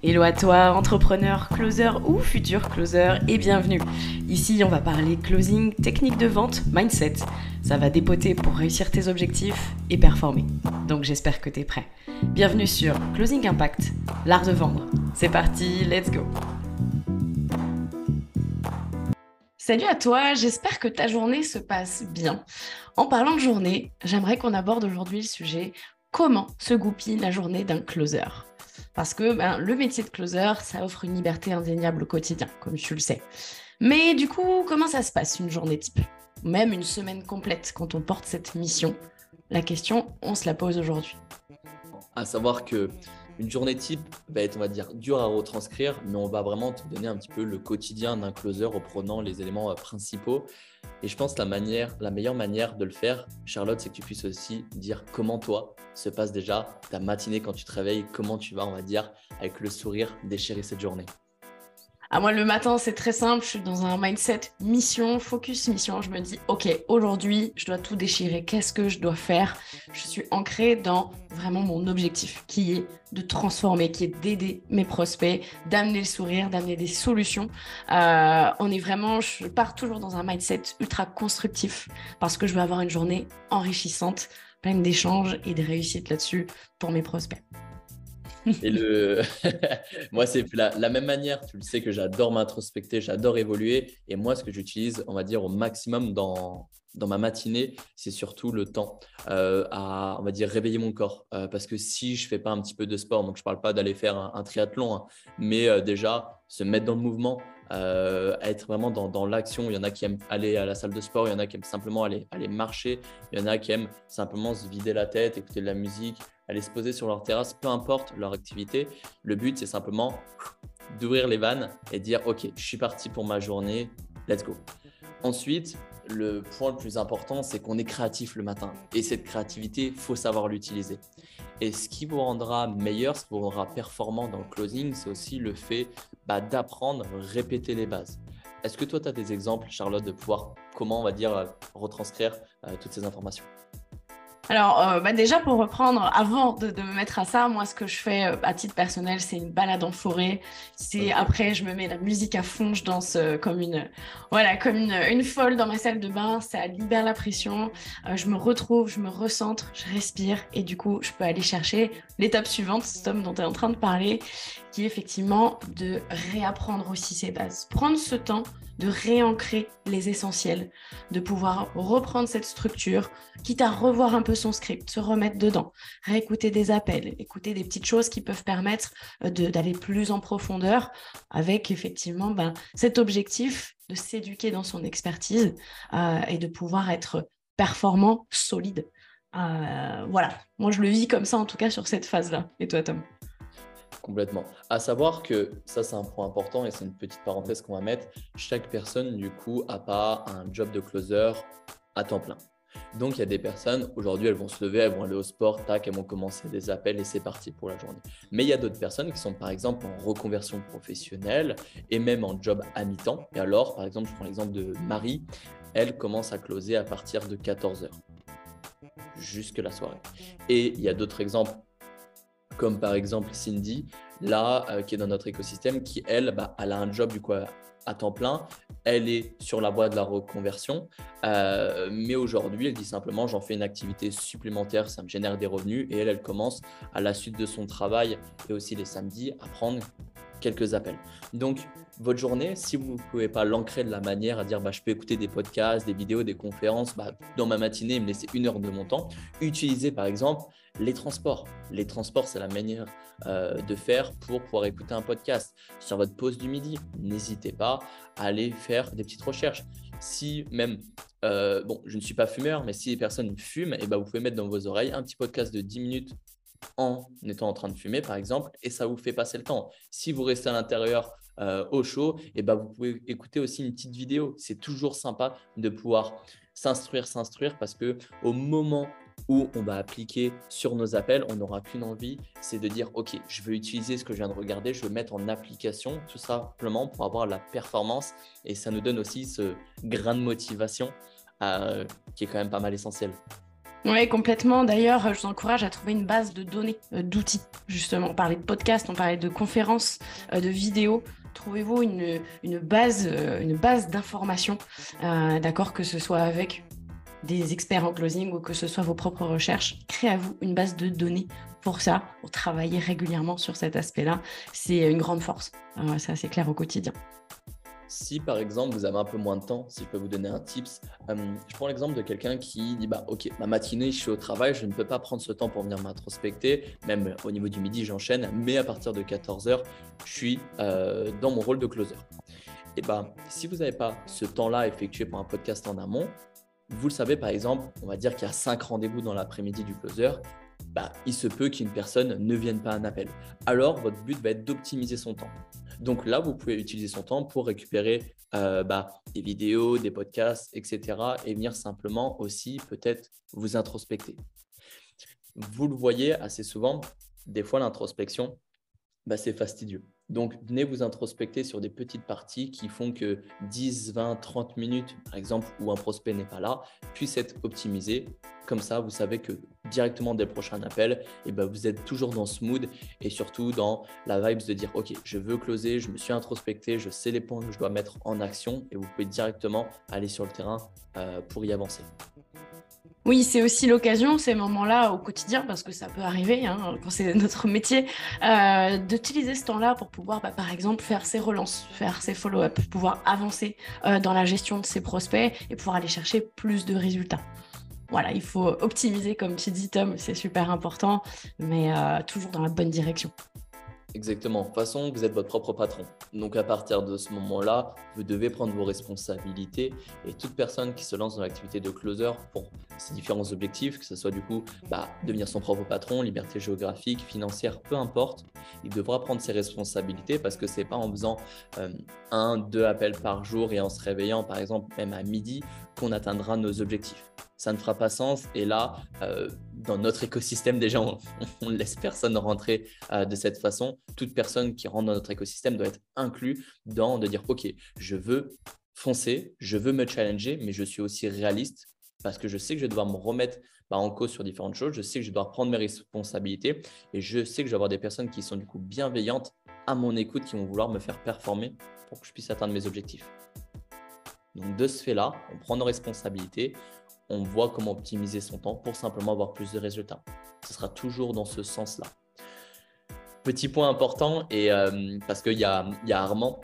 Hello à toi, entrepreneur, closer ou futur closer, et bienvenue. Ici, on va parler closing, technique de vente, mindset. Ça va dépoter pour réussir tes objectifs et performer. Donc j'espère que tu es prêt. Bienvenue sur Closing Impact, l'art de vendre. C'est parti, let's go. Salut à toi, j'espère que ta journée se passe bien. En parlant de journée, j'aimerais qu'on aborde aujourd'hui le sujet comment se goupille la journée d'un closer. Parce que ben, le métier de closer, ça offre une liberté indéniable au quotidien, comme tu le sais. Mais du coup, comment ça se passe une journée type? Même une semaine complète quand on porte cette mission? La question, on se la pose aujourd'hui. À savoir que une journée type va être, on va dire, dure à retranscrire, mais on va vraiment te donner un petit peu le quotidien d'un closer reprenant les éléments euh, principaux. Et je pense que la, manière, la meilleure manière de le faire, Charlotte, c'est que tu puisses aussi dire comment toi se passe déjà ta matinée quand tu te réveilles, comment tu vas, on va dire, avec le sourire, déchirer cette journée. Ah, moi, le matin, c'est très simple. Je suis dans un mindset mission, focus mission. Je me dis, OK, aujourd'hui, je dois tout déchirer. Qu'est-ce que je dois faire? Je suis ancrée dans vraiment mon objectif qui est de transformer, qui est d'aider mes prospects, d'amener le sourire, d'amener des solutions. Euh, on est vraiment, je pars toujours dans un mindset ultra constructif parce que je veux avoir une journée enrichissante, pleine d'échanges et de réussites là-dessus pour mes prospects. Et le... moi, c'est la, même manière. Tu le sais que j'adore m'introspecter, j'adore évoluer. Et moi, ce que j'utilise, on va dire, au maximum dans, dans ma matinée, c'est surtout le temps euh, à, on va dire, réveiller mon corps. Euh, parce que si je fais pas un petit peu de sport, donc je parle pas d'aller faire un, triathlon, hein, mais euh, déjà se mettre dans le mouvement, être vraiment dans, dans l'action. Il y en a qui aiment aller à la salle de sport, il y en a qui aiment simplement aller, aller marcher, il y en a qui aiment simplement se vider la tête, écouter de la musique, aller se poser sur leur terrasse, peu importe leur activité. Le but, c'est simplement d'ouvrir les vannes et dire Ok, je suis parti pour ma journée, let's go. Ensuite, le point le plus important, c'est qu'on est créatif le matin. Et cette créativité, faut savoir l'utiliser. Et ce qui vous rendra meilleur, ce qui vous rendra performant dans le closing, c'est aussi le fait bah, d'apprendre, répéter les bases. Est-ce que toi, tu as des exemples, Charlotte, de pouvoir, comment on va dire, euh, retranscrire euh, toutes ces informations? Alors, euh, bah déjà pour reprendre, avant de, me mettre à ça, moi ce que je fais euh, à titre personnel, c'est une balade en forêt. C'est après, je me mets la musique à fond, je danse euh, comme une, voilà, comme une, une, folle dans ma salle de bain. Ça libère la pression. je me retrouve, je me recentre, je respire et du coup, je peux aller chercher l'étape suivante, Tom dont tu es en train de parler, qui est effectivement de réapprendre aussi ses bases. Prendre ce temps de réancrer les essentiels, de pouvoir reprendre cette structure, quitte à revoir un peu son script, se remettre dedans, réécouter des appels, écouter des petites choses qui peuvent permettre euh, d'aller plus en profondeur avec effectivement ben, cet objectif de s'éduquer dans son expertise euh, et de pouvoir être performant, solide. Euh, voilà, moi je le vis comme ça en tout cas sur cette phase-là. Et toi Tom? Complètement. À savoir que ça, c'est un point important et c'est une petite parenthèse qu'on va mettre. Chaque personne, du coup, n'a pas un job de closer à temps plein. Donc, il y a des personnes, aujourd'hui, elles vont se lever, elles vont aller au sport, tac, elles vont commencer des appels et c'est parti pour la journée. Mais il y a d'autres personnes qui sont, par exemple, en reconversion professionnelle et même en job à mi-temps. Et alors, par exemple, je prends l'exemple de Marie, elle commence à closer à partir de 14 heures jusque la soirée. Et il y a d'autres exemples comme par exemple Cindy, là, euh, qui est dans notre écosystème, qui, elle, bah, elle a un job du coup à, temps plein. Elle est sur la voie de la reconversion, euh, mais aujourd'hui, elle dit simplement j'en fais une activité supplémentaire, ça me génère des revenus. Et elle, elle commence à la suite de son travail et aussi les samedis à prendre quelques appels. Donc, votre journée, si vous ne pouvez pas l'ancrer de la manière à dire bah, je peux écouter des podcasts, des vidéos, des conférences bah, dans ma matinée me laisser une heure de mon temps, utilisez par exemple les transports. Les transports, c'est la manière euh, de faire pour pouvoir écouter un podcast. Sur votre pause du midi, n'hésitez pas à aller faire des petites recherches. Si même, euh, bon, je ne suis pas fumeur, mais si les personnes fument, et eh ben, vous pouvez mettre dans vos oreilles un petit podcast de 10 minutes en étant en train de fumer, par exemple, et ça vous fait passer le temps. Si vous restez à l'intérieur euh, au chaud, et eh ben, vous pouvez écouter aussi une petite vidéo. C'est toujours sympa de pouvoir s'instruire, s'instruire, parce que au moment où on va appliquer sur nos appels, on n'aura qu'une envie, c'est de dire, OK, je veux utiliser ce que je viens de regarder, je veux mettre en application, tout simplement pour avoir la performance. Et ça nous donne aussi ce grain de motivation euh, qui est quand même pas mal essentiel. Oui, complètement. D'ailleurs, je vous encourage à trouver une base de données, euh, d'outils, justement. On parlait de podcasts, on parlait de conférences, euh, de vidéos. Trouvez-vous une, base, une base d'informations, d'accord, que ce soit avec des experts en closing ou que ce soit vos propres recherches. Créez-vous une base de données pour ça, pour travailler régulièrement sur cet aspect-là. C'est une grande force. c'est assez clair au quotidien. Si par exemple vous avez un peu moins de temps, si je peux vous donner un tips, euh, je prends l'exemple de quelqu'un qui dit bah ok ma matinée je suis au travail, je ne peux pas prendre ce temps pour venir m'introspecter, même au niveau du midi j'enchaîne, mais à partir de 14h je suis euh, dans mon rôle de closer. Et bah si vous n'avez pas ce temps-là effectué pour un podcast en amont, vous le savez par exemple, on va dire qu'il y a 5 rendez-vous dans l'après-midi du closer, bah, il se peut qu'une personne ne vienne pas à un appel. Alors, votre but va être d'optimiser son temps. Donc là, vous pouvez utiliser son temps pour récupérer euh, bah, des vidéos, des podcasts, etc. et venir simplement aussi peut-être vous introspecter. Vous le voyez assez souvent, des fois l'introspection, bah, c'est fastidieux. Donc, venez vous introspecter sur des petites parties qui font que 10, 20, 30 minutes, par exemple, où un prospect n'est pas là, puissent être optimisées. Comme ça, vous savez que directement dès le prochain appel, et eh ben, vous êtes toujours dans ce mood et surtout dans la vibe de dire Ok, je veux closer, je me suis introspecté, je sais les points que je dois mettre en action et vous pouvez directement aller sur le terrain euh, pour y avancer. Oui, c'est aussi l'occasion, ces moments-là au quotidien, parce que ça peut arriver hein, quand c'est notre métier, euh, d'utiliser ce temps-là pour pouvoir, bah, par exemple, faire ses relances, faire ses follow-up, pouvoir avancer euh, dans la gestion de ses prospects et pouvoir aller chercher plus de résultats. Voilà, il faut optimiser, comme tu dis, Tom, c'est super important, mais euh, toujours dans la bonne direction. Exactement. De toute façon, vous êtes votre propre patron. Donc à partir de ce moment-là, vous devez prendre vos responsabilités et toute personne qui se lance dans l'activité de closer pour ses différents objectifs, que ce soit du coup bah, devenir son propre patron, liberté géographique, financière, peu importe, il devra prendre ses responsabilités parce que c'est pas en faisant euh, un, deux appels par jour et en se réveillant par exemple même à midi qu'on atteindra nos objectifs ça ne fera pas sens. Et là, euh, dans notre écosystème, déjà, on ne laisse personne rentrer euh, de cette façon. Toute personne qui rentre dans notre écosystème doit être inclus dans de dire, OK, je veux foncer, je veux me challenger, mais je suis aussi réaliste parce que je sais que je vais devoir me remettre bah, en cause sur différentes choses. Je sais que je dois prendre mes responsabilités et je sais que je vais avoir des personnes qui sont du coup bienveillantes à mon écoute, qui vont vouloir me faire performer pour que je puisse atteindre mes objectifs. Donc de ce fait-là, on prend nos responsabilités, on voit comment optimiser son temps pour simplement avoir plus de résultats. Ce sera toujours dans ce sens-là. Petit point important, et euh, parce qu'il y a, y a Armand,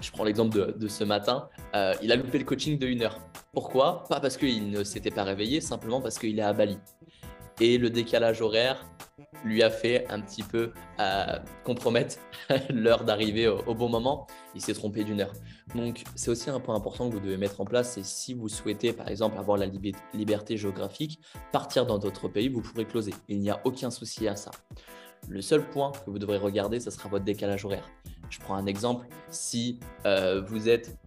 je prends l'exemple de, ce matin, euh, il a loupé le coaching de une heure. Pourquoi? Pas parce qu'il ne s'était pas réveillé, simplement parce qu'il est à Bali. Et le décalage horaire lui a fait un petit peu euh, compromettre l'heure d'arrivée au, bon moment. Il s'est trompé d'une heure. Donc, c'est aussi un point important que vous devez mettre en place. C'est si vous souhaitez, par exemple, avoir la liberté géographique, partir dans d'autres pays, vous pourrez closer. Il n'y a aucun souci à ça. Le seul point que vous devrez regarder, ce sera votre décalage horaire. Je prends un exemple. Si euh, vous êtes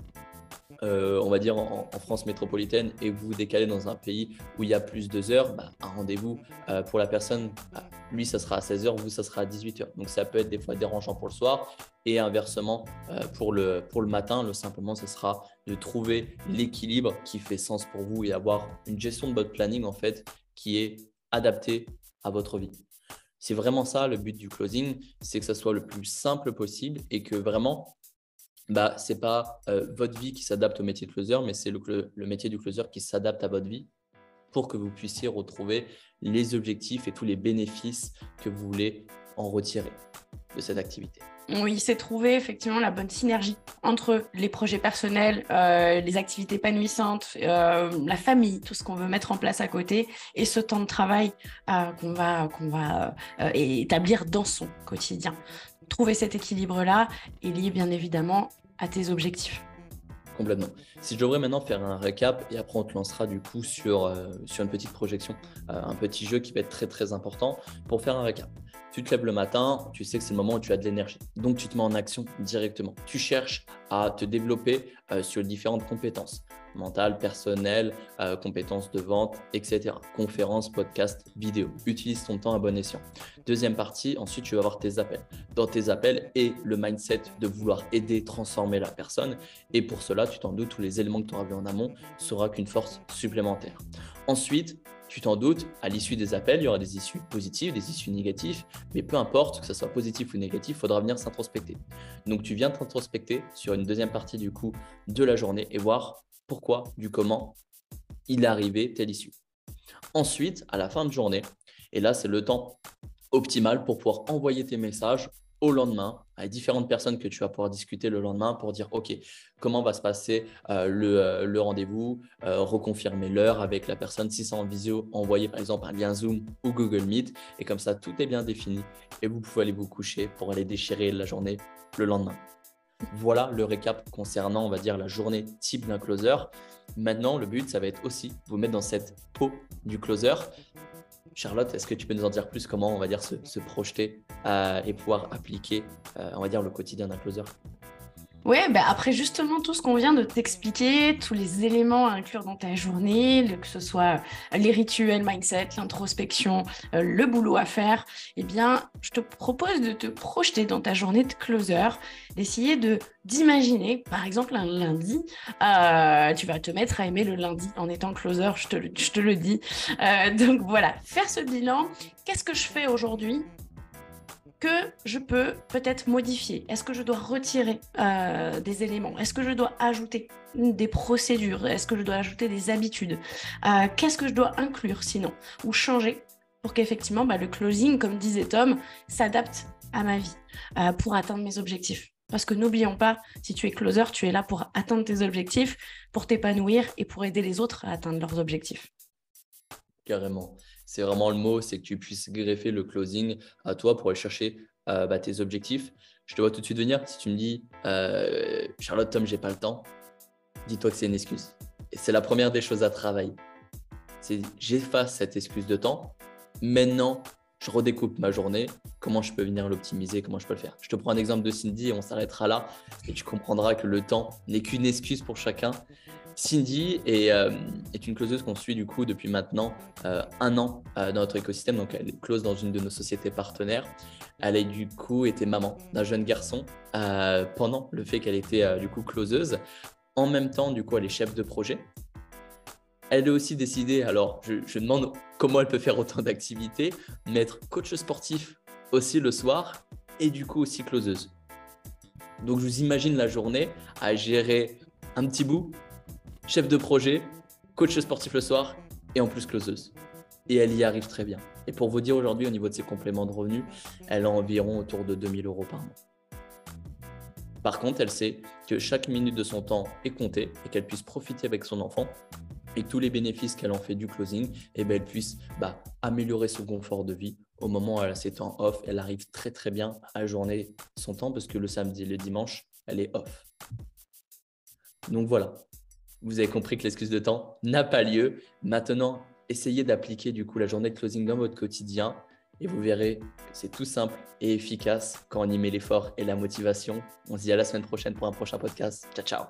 euh, on va dire en, France métropolitaine et vous vous décalez dans un pays où il y a plus de heures, bah, un rendez-vous euh, pour la personne, bah, lui, ça sera à 16h, vous, ça sera à 18h. Donc ça peut être des fois dérangeant pour le soir et inversement euh, pour, le, pour le matin, le simplement, ce sera de trouver l'équilibre qui fait sens pour vous et avoir une gestion de votre planning en fait qui est adaptée à votre vie. C'est vraiment ça le but du closing, c'est que ça soit le plus simple possible et que vraiment bah, ce n'est pas euh, votre vie qui s'adapte au métier de closer, mais c'est le, métier du closer qui s'adapte à votre vie pour que vous puissiez retrouver les objectifs et tous les bénéfices que vous voulez en retirer de cette activité. Oui, c'est trouver effectivement la bonne synergie entre les projets personnels, euh, les activités épanouissantes, euh, la famille, tout ce qu'on veut mettre en place à côté et ce temps de travail qu'on va, qu'on va établir dans son quotidien trouver cet équilibre-là est lié bien évidemment à tes objectifs. Complètement. Si je devrais maintenant faire un récap et après on te lancera du coup sur, euh, une petite projection, euh, un petit jeu qui va être très très important pour faire un récap. Tu te lèves le matin, tu sais que c'est le moment où tu as de l'énergie. Donc tu te mets en action directement. Tu cherches à te développer euh, sur différentes compétences mentales, personnelles, euh, compétences de vente, etc. Conférences, podcasts, vidéos. Utilise ton temps à bon escient. Deuxième partie, ensuite tu vas avoir tes appels. Dans tes appels et le mindset de vouloir aider, transformer la personne. Et pour cela, tu t'en doutes, tous les éléments que tu auras vus en amont sera qu'une force supplémentaire. Ensuite, tu t'en doutes, à l'issue des appels, il y aura des issues positives, des issues négatives, mais peu importe que ce soit positif ou négatif, il faudra venir s'introspecter. Donc tu viens t'introspecter sur une deuxième partie du coup de la journée et voir pourquoi, du comment il est arrivé telle issue. Ensuite, à la fin de journée, et là c'est le temps optimal pour pouvoir envoyer tes messages au lendemain à différentes personnes que tu vas pouvoir discuter le lendemain pour dire OK, comment va se passer euh, euh, le, rendez-vous, euh, reconfirmer l'heure avec la personne. Si c'est en visio, envoyer par exemple un lien Zoom ou Google Meet. Et comme ça, tout est bien défini et vous pouvez aller vous coucher pour aller déchirer la journée le lendemain. Voilà le récap concernant, on va dire, la journée type d'un closer. Maintenant, le but, ça va être aussi vous mettre dans cette peau du closer Charlotte, est-ce que tu peux nous en dire plus comment on va dire se, projeter euh, et pouvoir appliquer, euh, on va dire, le quotidien d'un closer? Oui, bah après justement tout ce qu'on vient de t'expliquer, tous les éléments à inclure dans ta journée, que ce soit euh, les rituels, mindset, l'introspection, euh, le boulot à faire, eh bien, je te propose de te projeter dans ta journée de closer, d'essayer de d'imaginer, par exemple un lundi, euh, tu vas te mettre à aimer le lundi en étant closer, je te, je te le dis. donc voilà, faire ce bilan, qu'est-ce que je fais aujourd'hui? Que je peux peut-être modifier. Est-ce que je dois retirer euh, des éléments? Est-ce que je dois ajouter des procédures? Est-ce que je dois ajouter des habitudes? Euh, Qu'est-ce que je dois inclure sinon? Ou changer pour qu'effectivement bah, le closing, comme disait Tom, s'adapte à ma vie euh, pour atteindre mes objectifs. Parce que n'oublions pas, si tu es closer, tu es là pour atteindre tes objectifs, pour t'épanouir et pour aider les autres à atteindre leurs objectifs. Carrément c'est vraiment le mot, c'est que tu puisses greffer le closing à toi pour aller chercher euh, bah, tes objectifs. Je te vois tout de suite venir. Si tu me dis, euh, Charlotte, Tom, j'ai pas le temps, dis-toi que c'est une excuse. Et c'est la première des choses à travailler. C'est j'efface cette excuse de temps. Maintenant, je redécoupe ma journée. Comment je peux venir l'optimiser? Comment je peux le faire? Je te prends un exemple de Cindy et on s'arrêtera là. Et tu comprendras que le temps n'est qu'une excuse pour chacun. Cindy euh, est, une closeuse qu'on suit du coup depuis maintenant euh, un an euh, dans notre écosystème. Donc elle est close dans une de nos sociétés partenaires. Elle a du coup été maman d'un jeune garçon pendant le fait qu'elle était du coup closeuse. En même temps, du coup, elle est chef de projet. Elle a aussi décidé, alors je, je demande comment elle peut faire autant d'activités, mais être coach sportif aussi le soir et du coup aussi closeuse. Donc je vous imagine la journée à gérer un petit bout chef de projet, coach sportif le soir et en plus closeuse. Et elle y arrive très bien. Et pour vous dire aujourd'hui, au niveau de ses compléments de revenus, elle a environ autour de 2000 euros par mois. Par contre, elle sait que chaque minute de son temps est comptée et qu'elle puisse profiter avec son enfant et tous les bénéfices qu'elle en fait du closing, et eh ben, elle puisse bah, améliorer son confort de vie. Au moment où elle a ses temps off, elle arrive très très bien à journer son temps parce que le samedi et le dimanche, elle est off. Donc voilà, vous avez compris que l'excuse de temps n'a pas lieu. Maintenant, essayez d'appliquer du coup la journée de closing dans votre quotidien et vous verrez que c'est tout simple et efficace quand on y met l'effort et la motivation. On se dit à la semaine prochaine pour un prochain podcast. Ciao, ciao.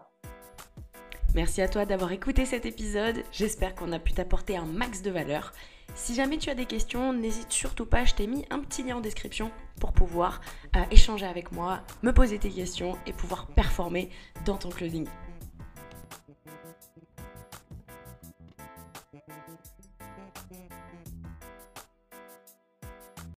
Merci à toi d'avoir écouté cet épisode. J'espère qu'on a pu t'apporter un max de valeur. Si jamais tu as des questions, n'hésite surtout pas, je t'ai mis un petit lien en description pour pouvoir euh, échanger avec moi, me poser tes questions et pouvoir performer dans ton closing.